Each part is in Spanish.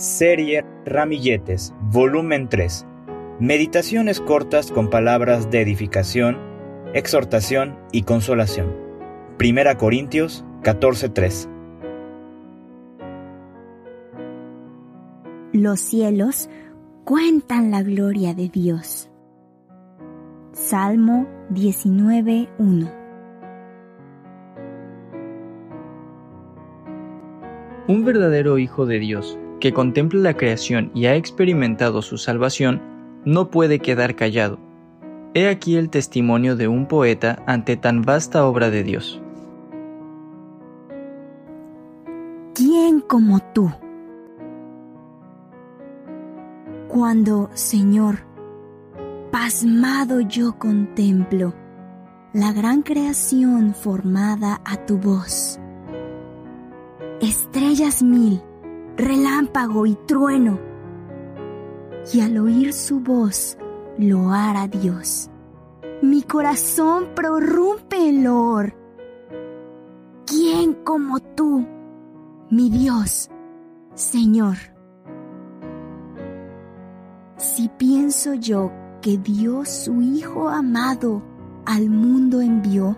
Serie Ramilletes, volumen 3. Meditaciones cortas con palabras de edificación, exhortación y consolación. Primera Corintios 14:3. Los cielos cuentan la gloria de Dios. Salmo 19:1 Un verdadero Hijo de Dios que contempla la creación y ha experimentado su salvación, no puede quedar callado. He aquí el testimonio de un poeta ante tan vasta obra de Dios. ¿Quién como tú? Cuando, Señor, pasmado yo contemplo la gran creación formada a tu voz. Estrellas mil relámpago y trueno. Y al oír su voz, lo hará Dios. Mi corazón prorrumpe el loor. ¿Quién como tú, mi Dios, Señor? Si pienso yo que Dios su Hijo amado al mundo envió,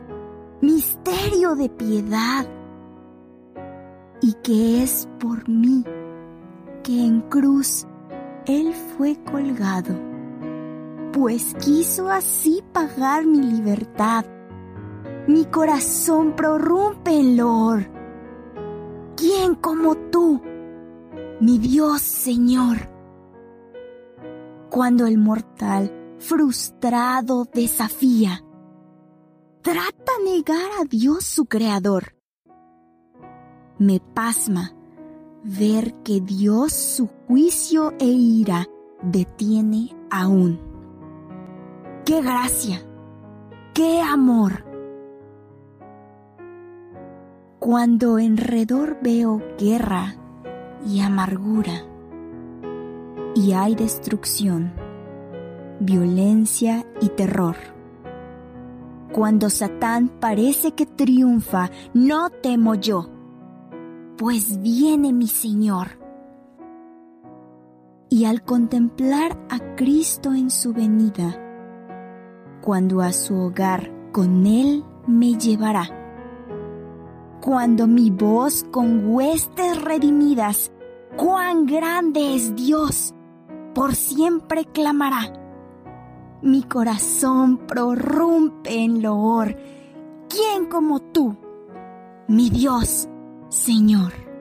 misterio de piedad, que es por mí que en cruz Él fue colgado, pues quiso así pagar mi libertad. Mi corazón prorrumpe en loor. ¿Quién como tú, mi Dios Señor? Cuando el mortal frustrado desafía, trata negar a Dios su Creador me pasma ver que Dios su juicio e ira detiene aún. ¡Qué gracia! ¡Qué amor! Cuando enredor veo guerra y amargura, y hay destrucción, violencia y terror. Cuando Satán parece que triunfa, no temo yo pues viene mi Señor. Y al contemplar a Cristo en su venida, cuando a su hogar con Él me llevará, cuando mi voz con huestes redimidas, cuán grande es Dios, por siempre clamará. Mi corazón prorrumpe en loor. ¿Quién como tú, mi Dios? Señor.